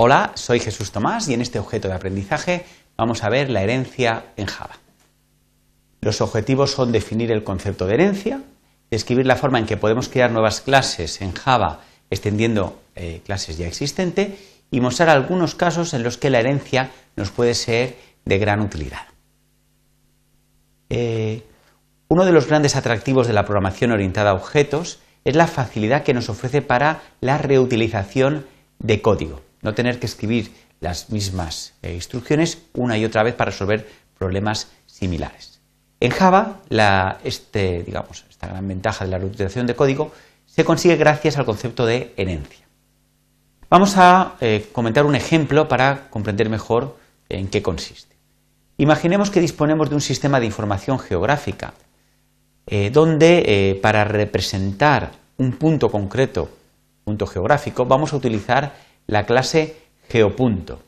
Hola, soy Jesús Tomás y en este objeto de aprendizaje vamos a ver la herencia en Java. Los objetivos son definir el concepto de herencia, describir la forma en que podemos crear nuevas clases en Java extendiendo eh, clases ya existentes y mostrar algunos casos en los que la herencia nos puede ser de gran utilidad. Eh, uno de los grandes atractivos de la programación orientada a objetos es la facilidad que nos ofrece para la reutilización de código. No tener que escribir las mismas eh, instrucciones una y otra vez para resolver problemas similares. En Java, este, esta gran ventaja de la reutilización de código se consigue gracias al concepto de herencia. Vamos a eh, comentar un ejemplo para comprender mejor en qué consiste. Imaginemos que disponemos de un sistema de información geográfica eh, donde para representar un punto concreto, punto geográfico, vamos a utilizar la clase geopunto.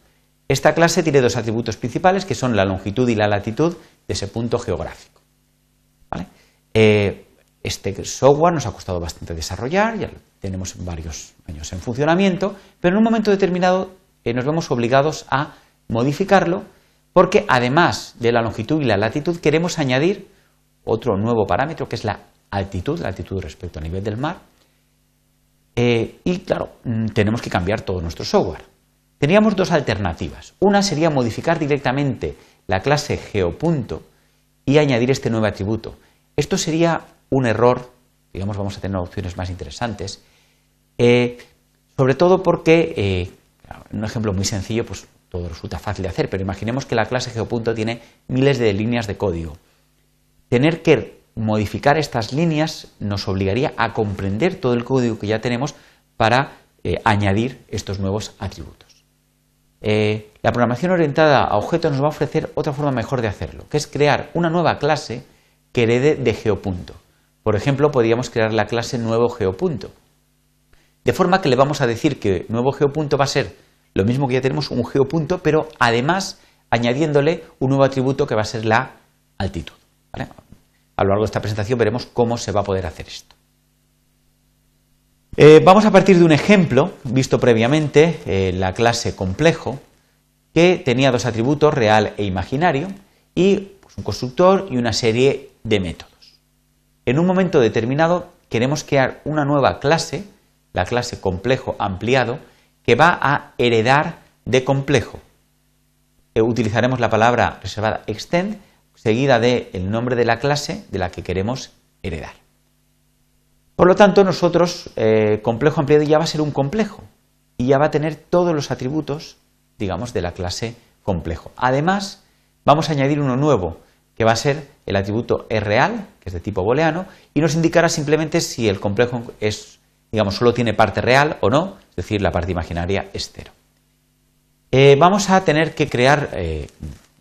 Esta clase tiene dos atributos principales que son la longitud y la latitud de ese punto geográfico. Eh, este software nos ha costado bastante desarrollar, ya tenemos varios años en funcionamiento, pero en un momento determinado nos vemos obligados a modificarlo porque además de la longitud y la latitud queremos añadir otro nuevo parámetro que es la altitud, la altitud respecto al nivel del mar. Eh, y claro, mm, tenemos que cambiar todo nuestro software. Teníamos dos alternativas. Una sería modificar directamente la clase geopunto y añadir este nuevo atributo. Esto sería un error, digamos, vamos a tener opciones más interesantes, eh, sobre todo porque, eh, un ejemplo muy sencillo, pues todo resulta fácil de hacer, pero imaginemos que la clase geopunto tiene miles de líneas de código. Tener que modificar estas líneas nos obligaría a comprender todo el código que ya tenemos para eh, añadir estos nuevos atributos. Eh, la programación orientada a objetos nos va a ofrecer otra forma mejor de hacerlo, que es crear una nueva clase que herede de geopunto. Por ejemplo, podríamos crear la clase nuevo geopunto. De forma que le vamos a decir que nuevo geopunto va a ser lo mismo que ya tenemos un geopunto, pero además añadiéndole un nuevo atributo que va a ser la altitud. A lo largo de esta presentación veremos cómo se va a poder hacer esto. Eh, vamos a partir de un ejemplo visto previamente, en la clase complejo, que tenía dos atributos, real e imaginario, y pues, un constructor y una serie de métodos. En un momento determinado queremos crear una nueva clase, la clase complejo ampliado, que va a heredar de complejo. Eh, utilizaremos la palabra reservada extend seguida del nombre de la clase de la que queremos heredar. Por lo tanto, nosotros, eh, complejo ampliado ya va a ser un complejo y ya va a tener todos los atributos, digamos, de la clase complejo. Además, vamos a añadir uno nuevo, que va a ser el atributo es real, que es de tipo booleano, y nos indicará simplemente si el complejo es, digamos, solo tiene parte real o no, es decir, la parte imaginaria es cero. Eh, vamos a tener que crear eh,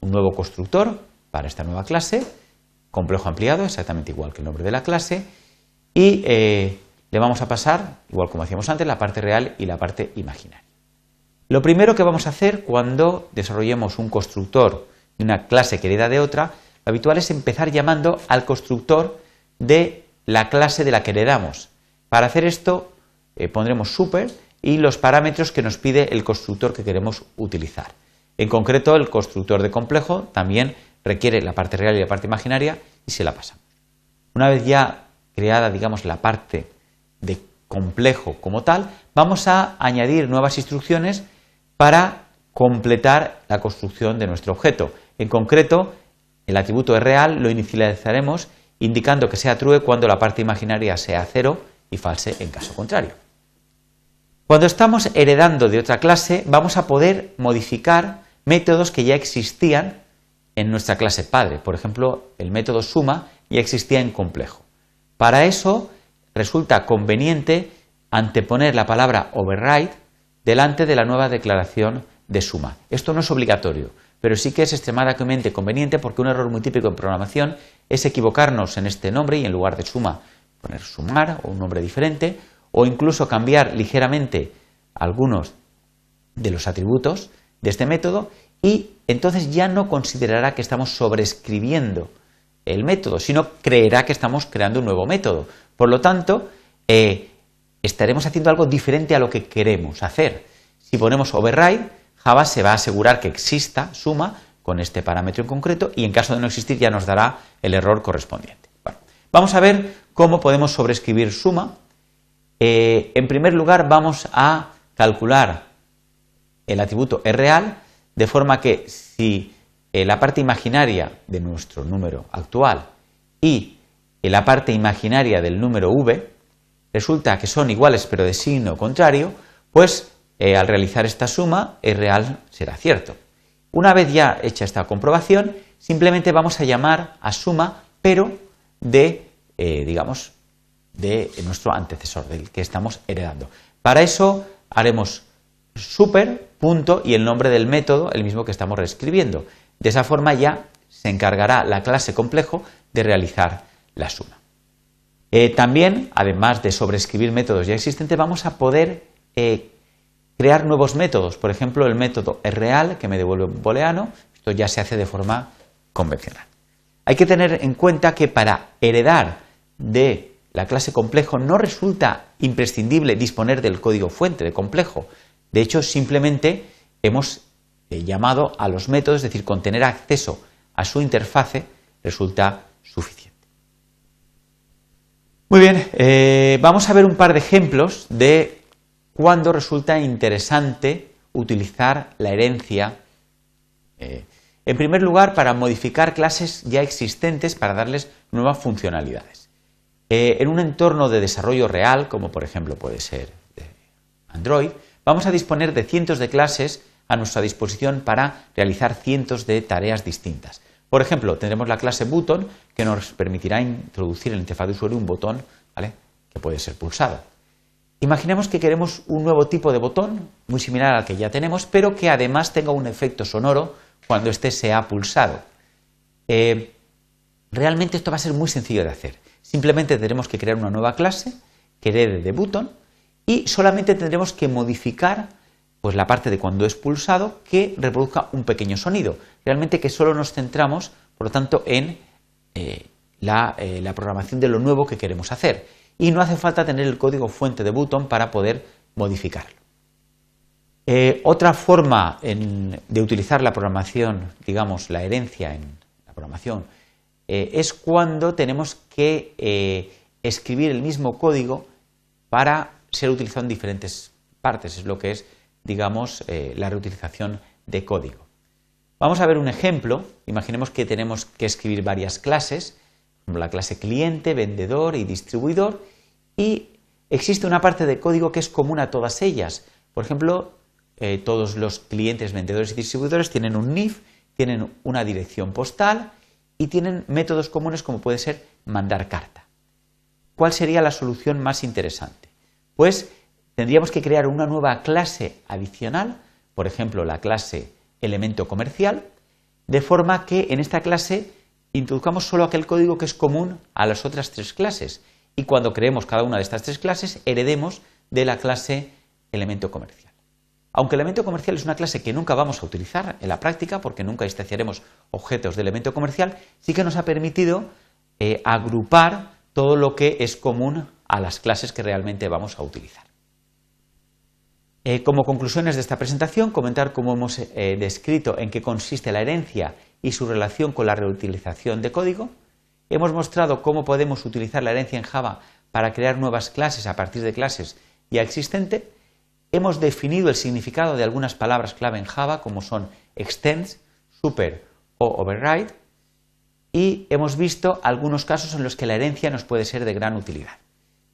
un nuevo constructor para esta nueva clase, complejo ampliado, exactamente igual que el nombre de la clase, y eh, le vamos a pasar, igual como hacíamos antes, la parte real y la parte imaginaria. Lo primero que vamos a hacer cuando desarrollemos un constructor de una clase que hereda de otra, lo habitual es empezar llamando al constructor de la clase de la que heredamos. Para hacer esto eh, pondremos super y los parámetros que nos pide el constructor que queremos utilizar. En concreto, el constructor de complejo también requiere la parte real y la parte imaginaria y se la pasamos. Una vez ya creada, digamos, la parte de complejo como tal, vamos a añadir nuevas instrucciones para completar la construcción de nuestro objeto. En concreto, el atributo es real lo inicializaremos indicando que sea true cuando la parte imaginaria sea cero y false en caso contrario. Cuando estamos heredando de otra clase, vamos a poder modificar métodos que ya existían en nuestra clase padre. Por ejemplo, el método suma ya existía en complejo. Para eso resulta conveniente anteponer la palabra override delante de la nueva declaración de suma. Esto no es obligatorio, pero sí que es extremadamente conveniente porque un error muy típico en programación es equivocarnos en este nombre y en lugar de suma poner sumar o un nombre diferente o incluso cambiar ligeramente algunos de los atributos de este método y entonces ya no considerará que estamos sobreescribiendo el método, sino creerá que estamos creando un nuevo método. Por lo tanto, eh, estaremos haciendo algo diferente a lo que queremos hacer. Si ponemos override, Java se va a asegurar que exista suma con este parámetro en concreto y en caso de no existir ya nos dará el error correspondiente. vamos a ver cómo podemos sobreescribir suma. Eh, en primer lugar vamos a calcular el atributo real de forma que si eh, la parte imaginaria de nuestro número actual y la parte imaginaria del número v resulta que son iguales pero de signo contrario, pues eh, al realizar esta suma es real será cierto. Una vez ya hecha esta comprobación, simplemente vamos a llamar a suma, pero de, eh, digamos, de nuestro antecesor, del que estamos heredando. Para eso haremos super, punto y el nombre del método, el mismo que estamos reescribiendo. De esa forma ya se encargará la clase complejo de realizar la suma. Eh, también, además de sobreescribir métodos ya existentes, vamos a poder eh, crear nuevos métodos. Por ejemplo, el método real, que me devuelve un booleano. Esto ya se hace de forma convencional. Hay que tener en cuenta que para heredar de la clase complejo no resulta imprescindible disponer del código fuente de complejo. De hecho, simplemente hemos eh, llamado a los métodos, es decir, con tener acceso a su interfase resulta suficiente. Muy bien, eh, vamos a ver un par de ejemplos de cuándo resulta interesante utilizar la herencia. Eh, en primer lugar, para modificar clases ya existentes para darles nuevas funcionalidades. en un entorno de desarrollo real, como por ejemplo puede ser Android, vamos a disponer de cientos de clases a nuestra disposición para realizar cientos de tareas distintas. Por ejemplo, tendremos la clase button que nos permitirá introducir en la interfaz de usuario un botón que puede ser pulsado. Imaginemos que queremos un nuevo tipo de botón, muy similar al que ya tenemos, pero que además tenga un efecto sonoro cuando éste sea pulsado. Eh, realmente esto va a ser muy sencillo de hacer. Simplemente tendremos que crear una nueva clase que herede de button y solamente tendremos que modificar pues la parte de cuando es pulsado que reproduzca un pequeño sonido. Realmente que solo nos centramos, por lo tanto, en eh, la, eh, la, programación de lo nuevo que queremos hacer. Y no hace falta tener el código fuente de button para poder modificarlo. Eh, otra forma de utilizar la programación, digamos, la herencia en la programación, es cuando tenemos que escribir el mismo código para ser utilizado en diferentes partes. Es lo que es, digamos, eh, la reutilización de código. Vamos a ver un ejemplo. Imaginemos que tenemos que escribir varias clases, como la clase cliente, vendedor y distribuidor, y existe una parte de código que es común a todas ellas. Por ejemplo, eh, todos los clientes, vendedores y distribuidores tienen un NIF, tienen una dirección postal y tienen métodos comunes como puede ser mandar carta. ¿Cuál sería la solución más interesante? Pues tendríamos que crear una nueva clase adicional, por ejemplo, la clase elemento comercial, de forma que en esta clase introduzcamos solo aquel código que es común a las otras tres clases y cuando creemos cada una de estas tres clases heredemos de la clase elemento comercial. Aunque el elemento comercial es una clase que nunca vamos a utilizar en la práctica porque nunca instanciaremos objetos de elemento comercial, sí que nos ha permitido eh, agrupar todo lo que es común a las clases que realmente vamos a utilizar. Eh, como conclusiones de esta presentación, comentar cómo hemos eh, descrito en qué consiste la herencia y su relación con la reutilización de código. Hemos mostrado cómo podemos utilizar la herencia en Java para crear nuevas clases a partir de clases ya existentes. Hemos definido el significado de algunas palabras clave en Java, como son extends, super o override, y hemos visto algunos casos en los que la herencia nos puede ser de gran utilidad.